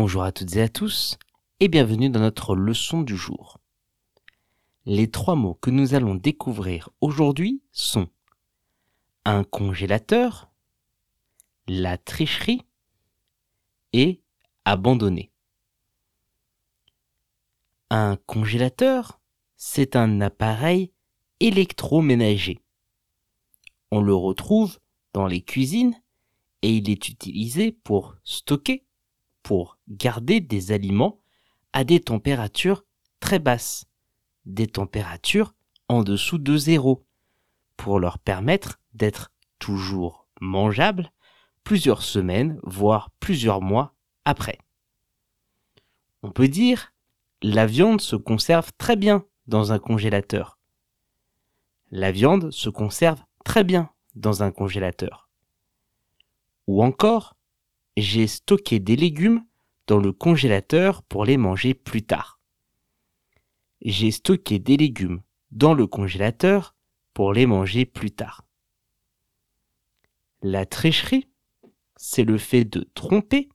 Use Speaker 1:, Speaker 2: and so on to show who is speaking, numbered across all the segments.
Speaker 1: Bonjour à toutes et à tous et bienvenue dans notre leçon du jour. Les trois mots que nous allons découvrir aujourd'hui sont un congélateur, la tricherie et abandonner. Un congélateur, c'est un appareil électroménager. On le retrouve dans les cuisines et il est utilisé pour stocker, pour garder des aliments à des températures très basses, des températures en dessous de zéro, pour leur permettre d'être toujours mangeables plusieurs semaines, voire plusieurs mois après. On peut dire, la viande se conserve très bien dans un congélateur. La viande se conserve très bien dans un congélateur. Ou encore, j'ai stocké des légumes dans le congélateur pour les manger plus tard. J'ai stocké des légumes dans le congélateur pour les manger plus tard. La tricherie, c'est le fait de tromper,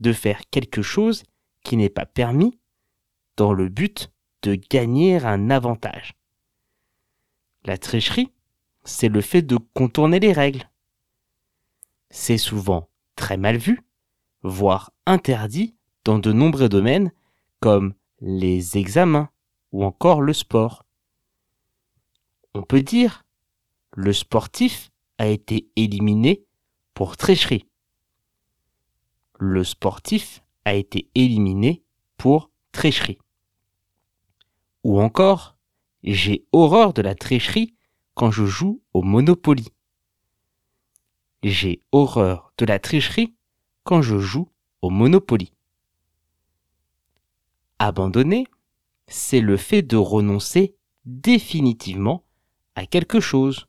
Speaker 1: de faire quelque chose qui n'est pas permis dans le but de gagner un avantage. La tricherie, c'est le fait de contourner les règles. C'est souvent très mal vu, voire interdit dans de nombreux domaines comme les examens ou encore le sport. On peut dire le sportif a été éliminé pour tricherie. Le sportif a été éliminé pour tricherie. Ou encore, j'ai horreur de la tricherie quand je joue au Monopoly. J'ai horreur de la tricherie quand je joue au Monopoly. Abandonner, c'est le fait de renoncer définitivement à quelque chose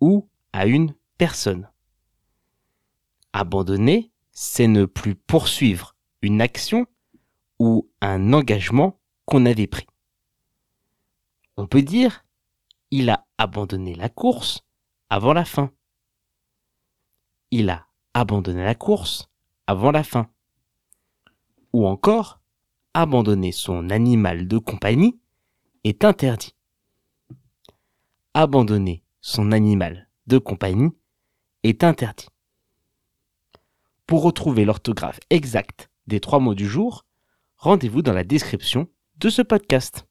Speaker 1: ou à une personne. Abandonner, c'est ne plus poursuivre une action ou un engagement qu'on avait pris. On peut dire il a abandonné la course avant la fin. Il a abandonné la course avant la fin. Ou encore, abandonner son animal de compagnie est interdit. Abandonner son animal de compagnie est interdit. Pour retrouver l'orthographe exacte des trois mots du jour, rendez-vous dans la description de ce podcast.